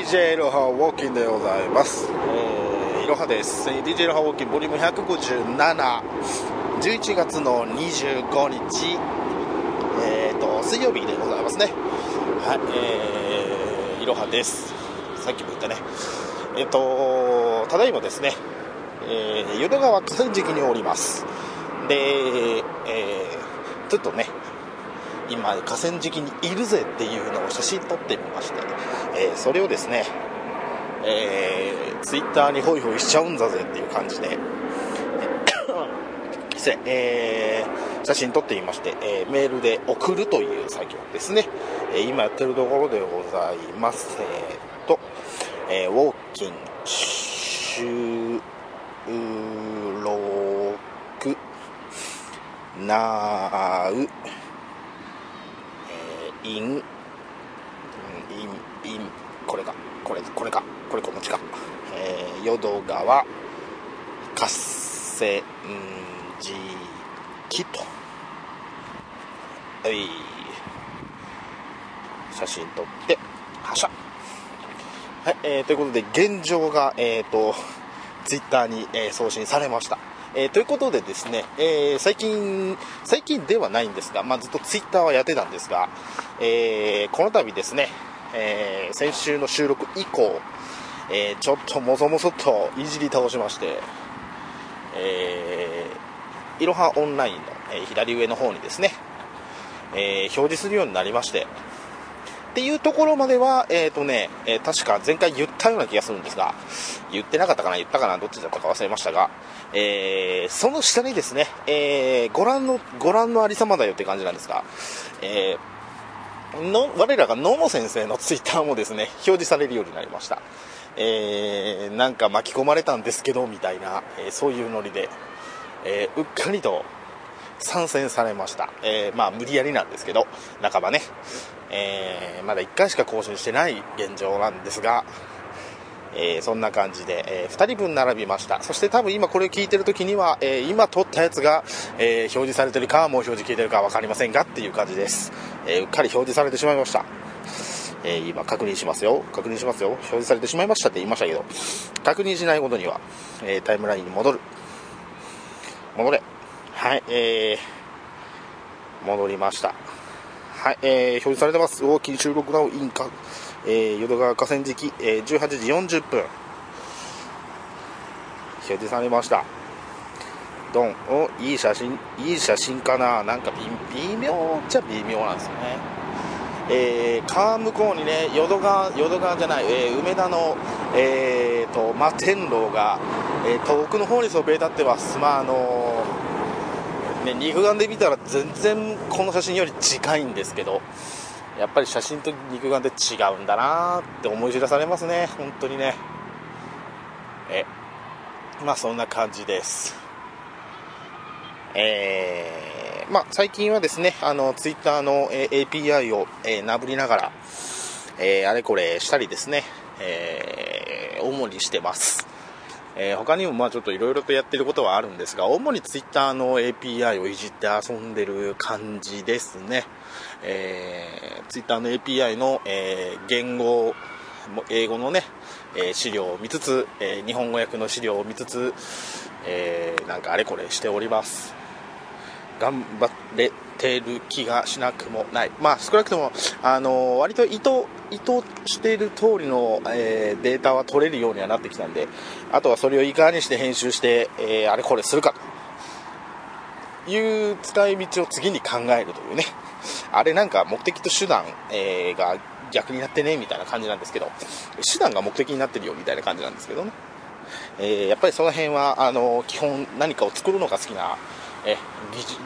DJ いろはウォーキンでございます、えー、いろはです。DJ いろはウォーキンボリューム15711月の25日。えーと水曜日でございますね。はいえー、いろはです。さっきも言ったね。えっ、とただいまですね。えー、淀川河川敷におります。で、えー、ちょっとね今河川敷にいるぜっていうのを写真撮ってみまして、えーそれをですね、えー、ツイッターにホイホイしちゃうんだぜっていう感じで、えー写真撮ってみまして、えーメールで送るという作業ですね、え今やってるところでございます。えー、と、えウォーキン収録。なう、イン、うんイン、イン、これか、これ、これか、これこのちか、えー、淀川、河川敷と、はい、写真撮って、はしゃ。はい、えー、ということで、現状が、えっ、と、ツイッターに、えー送信されました。えーということでですね、えー最近、最近ではないんですが、まあ、ずっとツイッターはやってたんですが、えーこの度ですね、え先週の収録以降、えちょっともそもそといじり倒しまして、えいろはオンラインの、え左上の方にですね、え表示するようになりまして、っていうところまでは、えっ、とね、えー確か前回言ったような気がするんですが、言ってなかったかな、言ったかな、どっちだったか忘れましたが、えーその下にですね、えご覧の、ご覧のありさまだよって感じなんですが、えーの、我らが野茂先生のツイッターもですね、表示されるようになりました。えーなんか巻き込まれたんですけど、みたいな、えそういうノリで、えうっかりと参戦されました。えーまあ無理やりなんですけど、半ばね、えーまだ1回しか更新してない現状なんですが、えーそんな感じで、え2人分並びました。そして多分今これ聞いてる時には、え今撮ったやつが、え表示されてるか、もう表示聞いてるか分かりませんがっていう感じです。えうっかり表示されてしまいました。えー今確認しますよ。確認しますよ。表示されてしまいましたって言いましたけど、確認しないことには、えータイムラインに戻る。戻れ。はい、えー、戻りました。はい、えー、表示されてます。大きい収録なおインカ、えー、淀川河川敷、えー、18時40分。表示されました。ドン。お、いい写真、いい写真かななんか微妙っちゃ微妙なんですよね。えー、川向こうにね、淀川、淀川じゃない、えー梅田の、えーと、摩天楼が、えー遠くの方にそびえ立ってます。まあ、あのね、肉眼で見たら全然この写真より近いんですけどやっぱり写真と肉眼で違うんだなーって思い知らされますね本当にね。えまあそんな感じです。えーまあ最近はですねあのツイッターの、え API を、えーなぶりながら、えーあれこれしたりですね、えー主にしてます。えー他にもまあちょっといろいろとやってることはあるんですが主にツイッターの API をいじって遊んでる感じですね、えー、ツイッターの API の、えー言語英語のね、えー資料を見つつ、え日本語訳の資料を見つつ、えなんかあれこれしております。頑張れてる気がしなくもない、まあ、少なくとも、あの割と意図意図している通りの、えーデータは取れるようにはなってきたんで、あとはそれをいかにして編集して、えーあれこれするかという使い道を次に考えるというね、あれなんか目的と手段、えーが逆になってねみたいな感じなんですけど、手段が目的になってるよみたいな感じなんですけどね。えやっぱりその辺はあの基本何かを作るのが好きな、え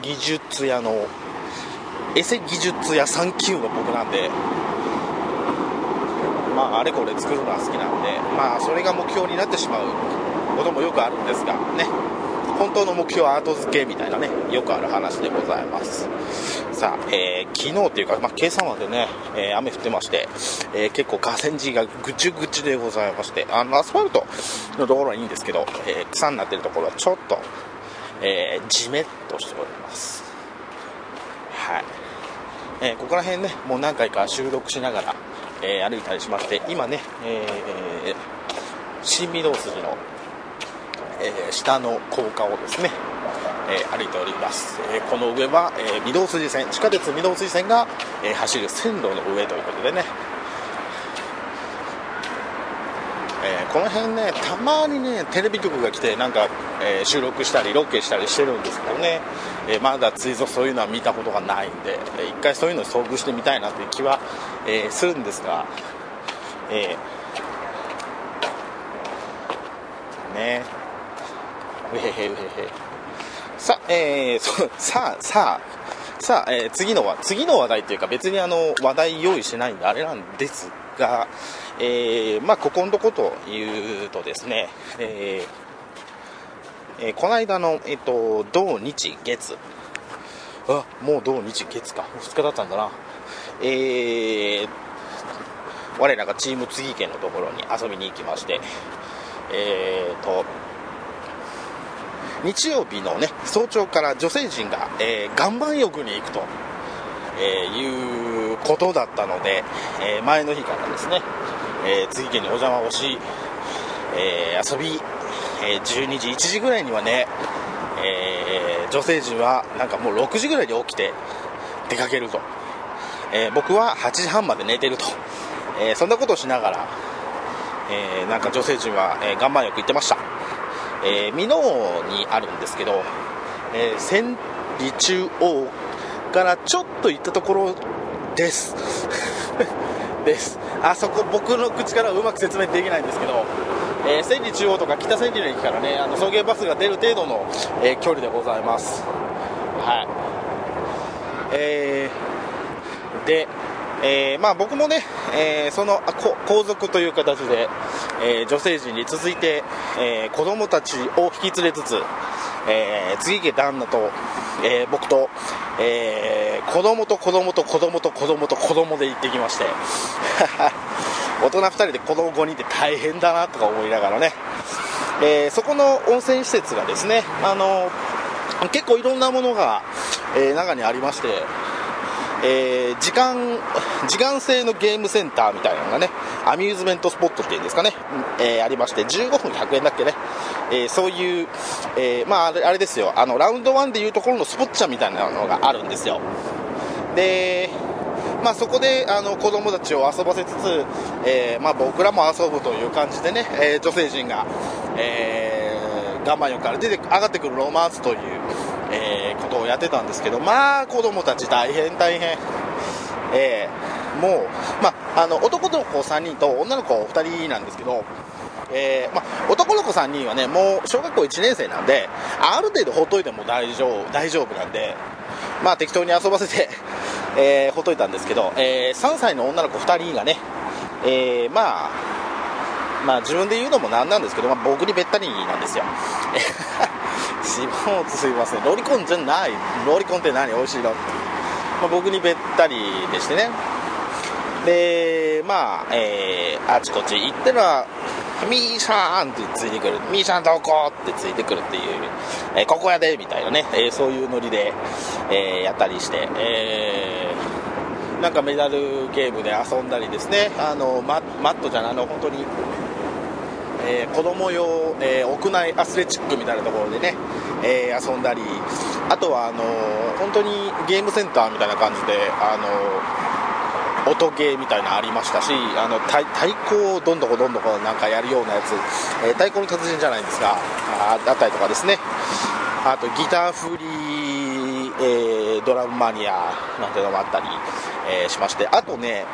技術屋のエセ技術屋3級の僕なんでまああれこれ作るのは好きなんでまあそれが目標になってしまうこともよくあるんですがね。本当の目標は後付けみたいなねよくある話でございます。さあ、えー昨日っていうか、まあ、今朝までね、えー雨降ってまして、えー結構河川敷がぐちゅぐちゅでございましてあのアスファルトのところはいいんですけど、えー草になってるところはちょっと、えー、じめっとしております。はい、えーここら辺ねもう何回か収録しながら、えー、歩いたりしまして今ね、えー、新御堂筋の、え、下の高架をですね、え、歩いております、え、この上は、え、御堂筋線地下鉄御堂筋線が、え、走る線路の上ということでねえー、この辺ねたまにねテレビ局が来てなんか、えー、収録したりロケしたりしてるんですけどね、えー、まだ追続そういうのは見たことがないんで、え一回そういうのに遭遇してみたいなという気は、えするんですが、えね。うへへへへ。さあ、えー、そさあさあさあ、えー、次のは次の話題というか別にあの話題用意してないんであれなんですが、えー、まあ、ここのとこというとですね、えー、えー、この間の、えっ、と、土日月、あ、もう土日月か、2日だったんだな、えー、我らがチーム次家のところに遊びに行きまして、えーと、日曜日のね、早朝から女性陣が、えー、岩盤浴に行くと、えー、いうことだったので、えー、前の日からですね、えー、次家にお邪魔をし、えー、遊び、えー、12時1時ぐらいにはね、えー、女性陣はなんかもう6時ぐらいに起きて出かけると、えー、僕は8時半まで寝てると、えー、そんなことをしながら、えー、なんか女性陣は、えー、岩盤浴行ってました、えー、美濃にあるんですけど、えー、千里中央からちょっと行ったところです。です。あそこ僕の口からうまく説明できないんですけど、えー、千里中央とか北千里の駅からねあの送迎バスが出る程度の、えー、距離でございます。はい。えー、でえー、まあ、僕もね、えー、その皇族という形で、えー、女性陣に続いて、え子供たちを引き連れつつ、え次家旦那と、え僕と、えー、子供と子供と子供と子供と子供で行ってきまして 大人2人で子供5人って大変だなとか思いながらね、えー、そこの温泉施設がですね、あの結構いろんなものが、えー、中にありまして、えー、時間時間制のゲームセンターみたいなのがねアミューズメントスポットっていうんですかね、えー、ありまして15分100円だっけね、えー、そういう、えまあ、あれですよ。あのラウンド1でいうところのスポッチャみたいなのがあるんですよ。でまあ、そこであの子供たちを遊ばせつつ、えまあ、僕らも遊ぶという感じでね、え女性陣が、えー、我慢よから出て上がってくるロマンスという、えー、ことをやってたんですけど、まあ、子供たち大変大変。えー、もう、まあ、の、男の子3人と女の子2人なんですけど、えー、ま、男の子3人はね、もう小学校1年生なんで、ある程度ほっといても大丈夫、大丈夫なんで、まあ適当に遊ばせて、えー、ほっといたんですけど、えー、3歳の女の子2人がね、えー、まあ、まあ自分で言うのもなんなんですけど、まあ、僕にべったりなんですよ。しもすいません。ロリコンじゃない。ロリコンって何？美味しいの、まあ、僕にべったりでしてね。でまあ、えー、あちこち行ったらミーシャーンってついてくる。ミーシャンどこってついてくるっていう、えー、ここやでみたいなね、えー、そういうノリで、えー、やったりして、えー、なんかメダルゲームで遊んだりですね。あのママットじゃないあの本当に。えー、子供用、えー、屋内アスレチックみたいなところでね、えー、遊んだりあとはあの本当にゲームセンターみたいな感じであの音ゲーみたいなのありましたしあの太鼓をどんどこどんどこなんかやるようなやつ、え太鼓の達人じゃないんですがあったりとかですね。あとギターフリー、えドラムマニアなんてのもあったり、えしまして。あとね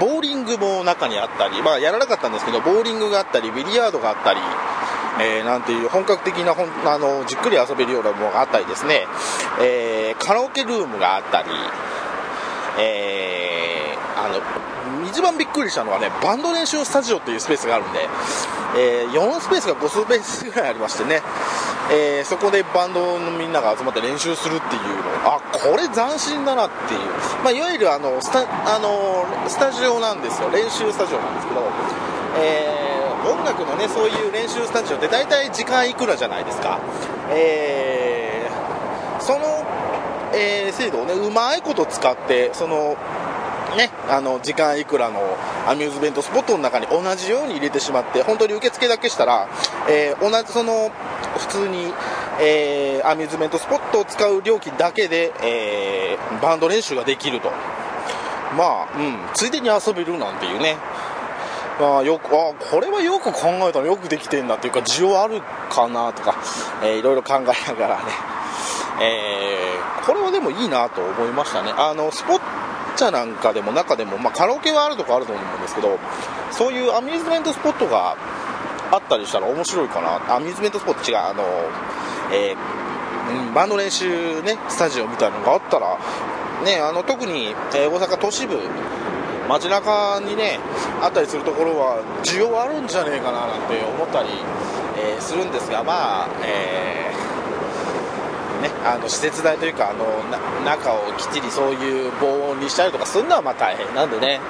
ボーリングも中にあったり、まあ、やらなかったんですけど、ボーリングがあったり、ビリヤードがあったり、えー、なんていう本格的な本あのじっくり遊べるようなものがあったりですね、えー、カラオケルームがあったり、えー、あの一番びっくりしたのはねバンド練習スタジオっていうスペースがあるんで、えー、4スペースが5スペースぐらいありましてね、えー、そこでバンドのみんなが集まって練習するっていうの。あこれ斬新だなっていう、まあ、いわゆるあのスタあのスタジオなんですよ。練習スタジオなんですけど、えー、音楽のねそういう練習スタジオって大体時間いくらじゃないですか、えー、その、えー、制度をねうまいこと使ってそのね、あの時間いくらのアミューズメントスポットの中に同じように入れてしまって本当に受付だけしたら、えー、同じその普通に、えー、アミューズメントスポットを使う料金だけで、えー、バンド練習ができると。まあ、うん、ついでに遊べるなんていうね。あ、よくあこれはよく考えたらよくできてんだっていうか需要あるかなとか、えー、いろいろ考えながらね、えー、これはでもいいなと思いましたね。あのスポッチャなんかでも中でも、まあ、カラオケはあるとこあると思うんですけどそういうアミューズメントスポットがあったりしたら面白いかな。アミューズメントスポット違うあの、えー、バンド練習ねスタジオみたいなのがあったらねあの特に、えー、大阪都市部街中にねあったりするところは需要あるんじゃねえかななんて思ったり、えー、するんですがまあ、えー、ね、あの施設代というかあの中をきっちりそういう防音にしたりとかするのはまあ大変なんでね、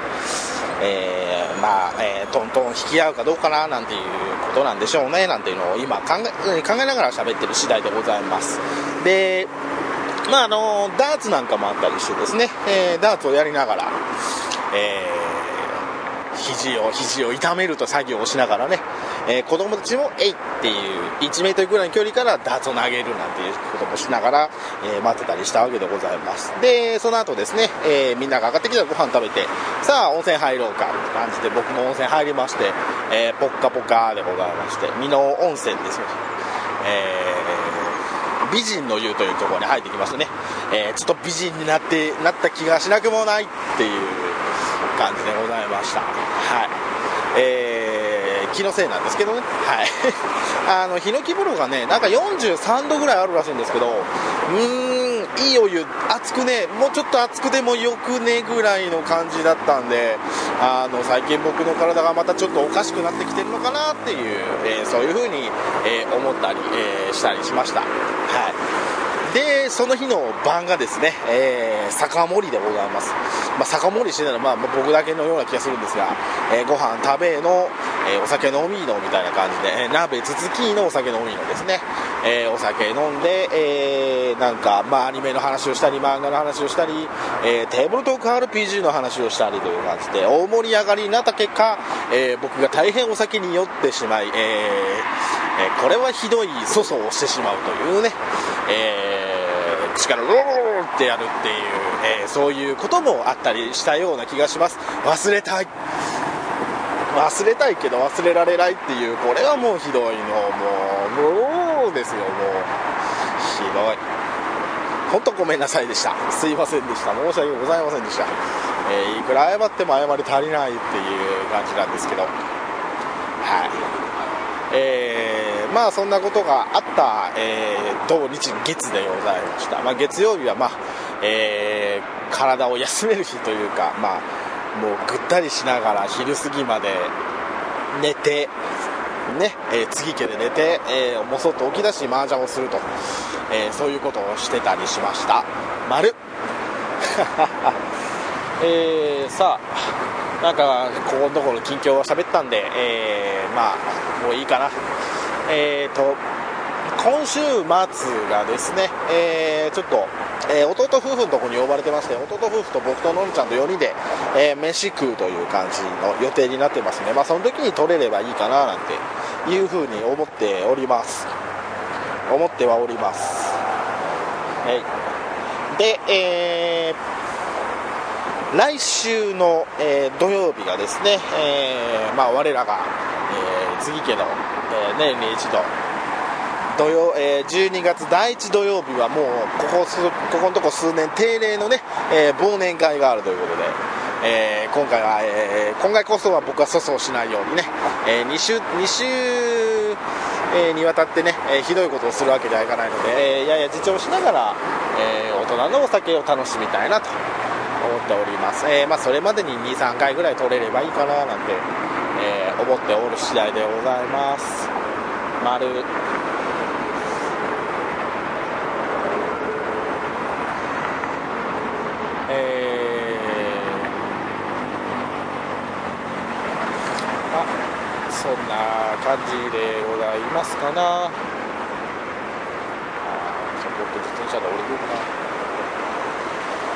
えー、まあ、えトントン引き合うかどうかななんていうことなんでしょうねなんていうのを今考え考えながら喋ってる次第でございます。でまああのダーツなんかもあったりしてですね、えー、ダーツをやりながら、えー、肘を肘を痛めると作業をしながらね、えー、子供たちも「えい!」っていう1メートルぐらいの距離からダーツを投げるなんていうこともしながら、えー、待ってたりしたわけでございますでその後ですね、えー、みんなが上がってきたらご飯食べてさあ温泉入ろうかって感じで僕も温泉入りまして、えポッカポカでございまして美濃温泉ですよえー、美人の湯というところに入ってきましたね、えー、ちょっと美人になってなった気がしなくもないっていう感じでございました。はい。えー、気のせいなんですけどね。はい。あのヒノキ風呂がねなんか43度ぐらいあるらしいんですけどうーんいいお湯熱くねもうちょっと熱くでもよくねぐらいの感じだったんであの最近僕の体がまたちょっとおかしくなってきてるのかなっていう、えー、そういう風に、えー、思ったり、えー、したりしました。でその日の晩がですね、えー、酒盛りでございます、まあ、酒盛りしてたら、まあ、僕だけのような気がするんですが、えー、ご飯食べの、えー、お酒飲みのみたいな感じで、えー、鍋つつきのお酒飲みのですね、えー、お酒飲んで、えー、なんか、まあ、アニメの話をしたり漫画の話をしたり、えー、テーブルトーク RPG の話をしたりという感じで大盛り上がりになった結果、えー、僕が大変お酒に酔ってしまい、えーえー、これはひどい粗相をしてしまうというね、えー口からロロロってやるっていう、えー、そういうこともあったりしたような気がします。忘れたい。忘れたいけど忘れられないっていうこれはもうひどいのもうもうですよもう。ひどい。本当ごめんなさいでした。すいませんでした。申し訳ございませんでした、えー、いくら謝っても謝り足りないっていう感じなんですけど。はい。えーまあそんなことがあった、えー、土日月でございました、まあ、月曜日は、まあえー、体を休める日というか、まあ、もうぐったりしながら昼過ぎまで寝てねえー、次家で寝て、えー、もそっと起き出し麻雀をすると、えー、そういうことをしてたりしました。丸。えー、さあなんかここのところ近況を喋ったんで、えー、まあもういいかな。えーと、今週末がですね、えー、ちょっと、えー、弟夫婦のところに呼ばれてまして弟夫婦と僕とのんちゃんと4人で、えー、飯食うという感じの予定になってますね、まあ、その時に取れればいいかななんていうふうに思っております。思ってはおります、はい、で、えー、来週の、えー、土曜日がですね、えーまあ、我らが、えー、次家のえー、年に一度土曜、えー、12月第1土曜日はもうここここのとこ数年定例のね、えー、忘年会があるということで、えー、今回は、えー、今回こそは僕は粗相しないようにね、え2週 ,2 週、えにわたってね、えひどいことをするわけにはいかないので、えやや自重しながら、え大人のお酒を楽しみたいなと思っております、えまあ、それまでに23回ぐらい取れればいいかななんてえー、思っておる次第でございます。丸えー、あそんな感じでございますかな。あちょっと自転車で降りるか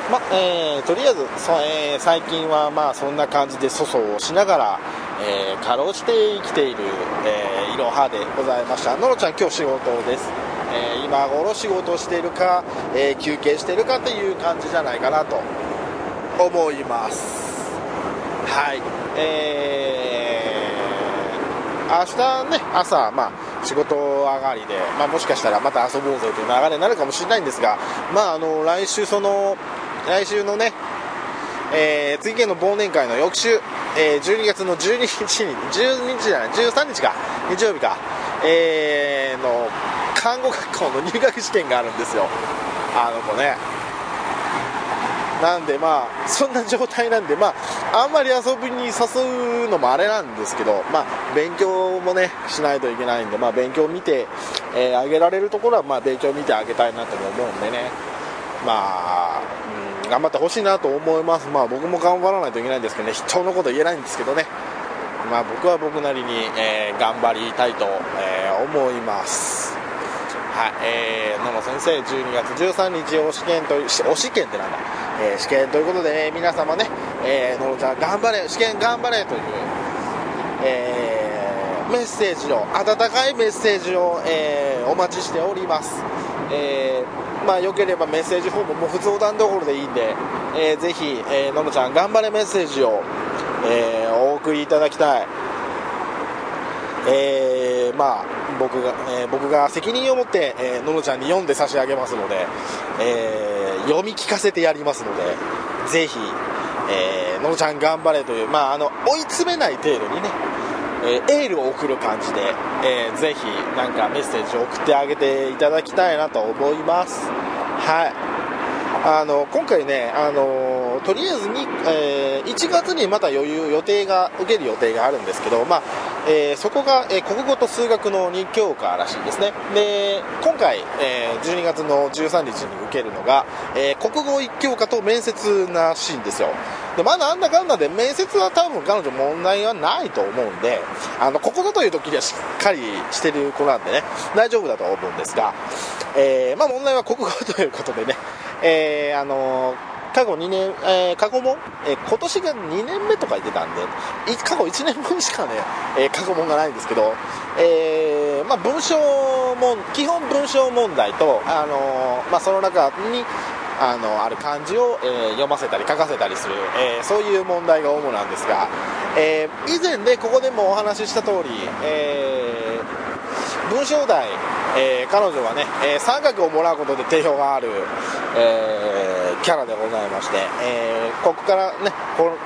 な。まえー、とりあえずそ、えー、最近はまあそんな感じで粗相をしながら、えー、かろうじて生きている、えー、いろはでございました。のろちゃん今日仕事です、えー、今頃仕事しているか、え休憩しているかという感じじゃないかなと思います。はい。えー、明日ね朝まあ仕事上がりで、まあ、もしかしたらまた遊ぼうぜという流れになるかもしれないんですが、まあ、あの来週その来週のね、えー、次元の忘年会の翌週、えー、12月の12日に、12日じゃない、13日か、日曜日か、えー、の、看護学校の入学試験があるんですよ。あの子ね。なんでまあ、そんな状態なんで、まあ、あんまり遊びに誘うのもあれなんですけど、まあ、勉強もね、しないといけないんで、まあ、勉強を見て、えー、あげられるところは、まあ、勉強を見てあげたいなとも思うんでね。まあ、うん、頑張ってほしいなと思います、まあ、僕も頑張らないといけないんですけどね、人のこと言えないんですけどね、まあ、僕は僕なりに、えー、頑張りたいと、えー、思います。はい、えー、野野先生、12月13日お試験という、お試験ってなんだ、えー、試験ということで、ね、皆様ね、えー、野野ちゃん頑張れ、試験頑張れという、えー、メッセージを、温かいメッセージを、えー、お待ちしております。えーまあ、よければメッセージフォームも普通お段どころでいいんで、えー、ぜひ、えー、ののちゃん頑張れメッセージを、えー、お送りいただきたい。えー、まあ、僕が、えー、僕が責任を持って、えー、ののちゃんに読んで差し上げますので、えー、読み聞かせてやりますので、ぜひ、えー、ののちゃん頑張れという、まあ、あの、追い詰めない程度にね、えー、エールを送る感じで、えー、ぜひなんかメッセージを送ってあげていただきたいなと思います。はい。あの、今回ね、あの、とりあえずに、えー、1月にまた余裕、予定が、受ける予定があるんですけど、まあ、えー、そこが、えー、国語と数学の2教科らしいですね。で、今回、え12月の13日に受けるのが、え国語1教科と面接らしいんですよ。で、まだなんだかんだで面接は多分彼女問題はないと思うんで、あの、ここぞという時にはしっかりしてる子なんでね、大丈夫だと思うんですが、えまあ問題は国語ということでね、えあの過去2年、えー、過去問、えー、今年が2年目とか言ってたんで、過去1年分しかね、えー、過去問がないんですけど、えー、まあ、文章問、基本文章問題と、あのまあ、その中に、あのある漢字を、え読ませたり書かせたりする、えそういう問題が主なんですが、え以前でここでもお話しした通り、え文章題、え彼女はね、え三角をもらうことで定評がある、えキャラでございまして、え、ここからねこの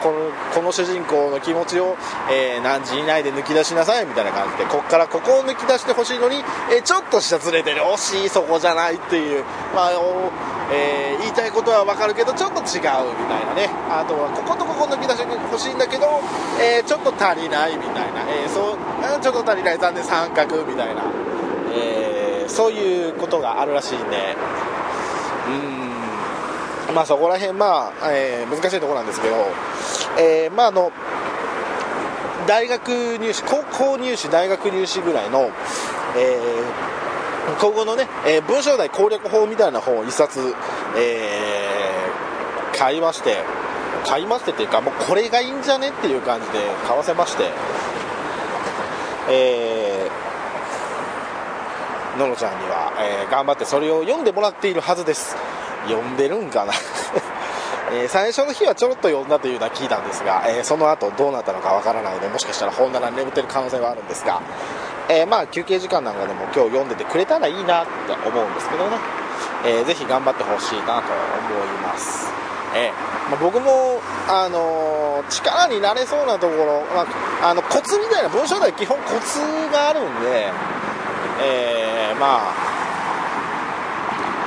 この主人公の気持ちを、え、何時以内で抜き出しなさいみたいな感じでここからここを抜き出してほしいのに、え、ちょっと下ずれてる。惜しいそこじゃないっていう、まあえ、言いたいことは分かるけどちょっと違うみたいなね。あとはこことここ抜き出してほしいんだけど、えちょっと足りないみたいな、えそうちょっと足りない。残念三角みたいな、えそういうことがあるらしいんでうん。まあ、そこら辺、まあえー、難しいところなんですけど、えー、まあ、の大学入試高校入試大学入試ぐらいの、えー、今後のね、えー、文章題攻略法みたいな本を1冊、えー、買いまして買いましてっていうかもうこれがいいんじゃねっていう感じで買わせましてえー、ののちゃんには、えー、頑張ってそれを読んでもらっているはずです。読んでるんかな？えー、最初の日はちょろっと読んだというのは聞いたんですが、えー、その後どうなったのかわからないのでもしかしたら本棚に眠ってる可能性はあるんですが、えー、まあ休憩時間なんかでも今日読んでてくれたらいいなって思うんですけどね、えー、ぜひ頑張ってほしいなと思います、えまあ、僕も、あの力になれそうなところ、まあ、あのコツみたいな文章題基本コツがあるんで、えまあ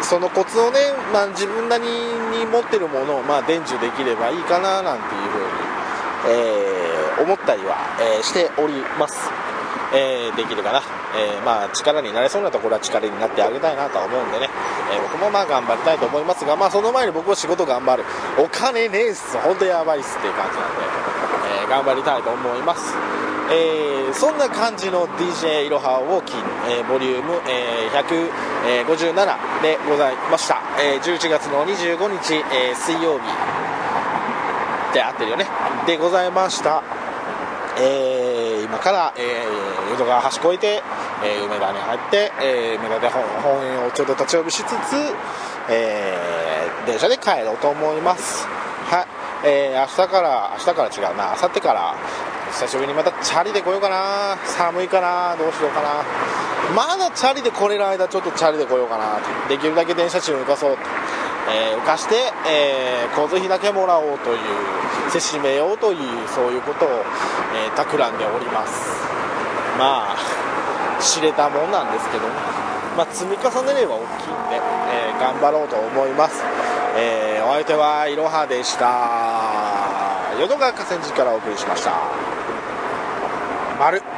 そのコツをね、まあ、自分なりに持ってるものを、まあ、伝授できればいいかななんていうふうに、えー、思ったりは、えー、しております。え、できるかな、え、まあ、力になれそうなところは力になってあげたいなとは思うんでね、え、僕もまあ頑張りたいと思いますが、まあ、その前に僕は仕事頑張る。お金ねえっす。本当やばいっすっていう感じなんで、え頑張りたいと思います。えー、そんな感じの DJ いろはウォーキン、えー、ボリューム、えー、157でございました、えー、11月の25日、えー、水曜日で合ってるよね。でございました。えー、今から、えー、淀川橋越えて、えー、梅田に入って、えー、梅田で本本園をちょっと立ち寄りしつつ、えー、電車で帰ろうと思います。はい、えー、明日から明日から違うな。明後日から久しぶりにまたチャリで来ようかな。寒いかな。どうしようかな。まだチャリで来れる間ちょっとチャリで来ようかな。できるだけ電車賃を浮かそうと。えー、浮かして、えー、交通費だけもらおうというせしめようというそういうことを、えー、企んでおります。まあ知れたもんなんですけどまあ、積み重ねれば大きいんで、えー、頑張ろうと思います、え、お相手はいろはでした。淀川河川敷からお送りしました。丸。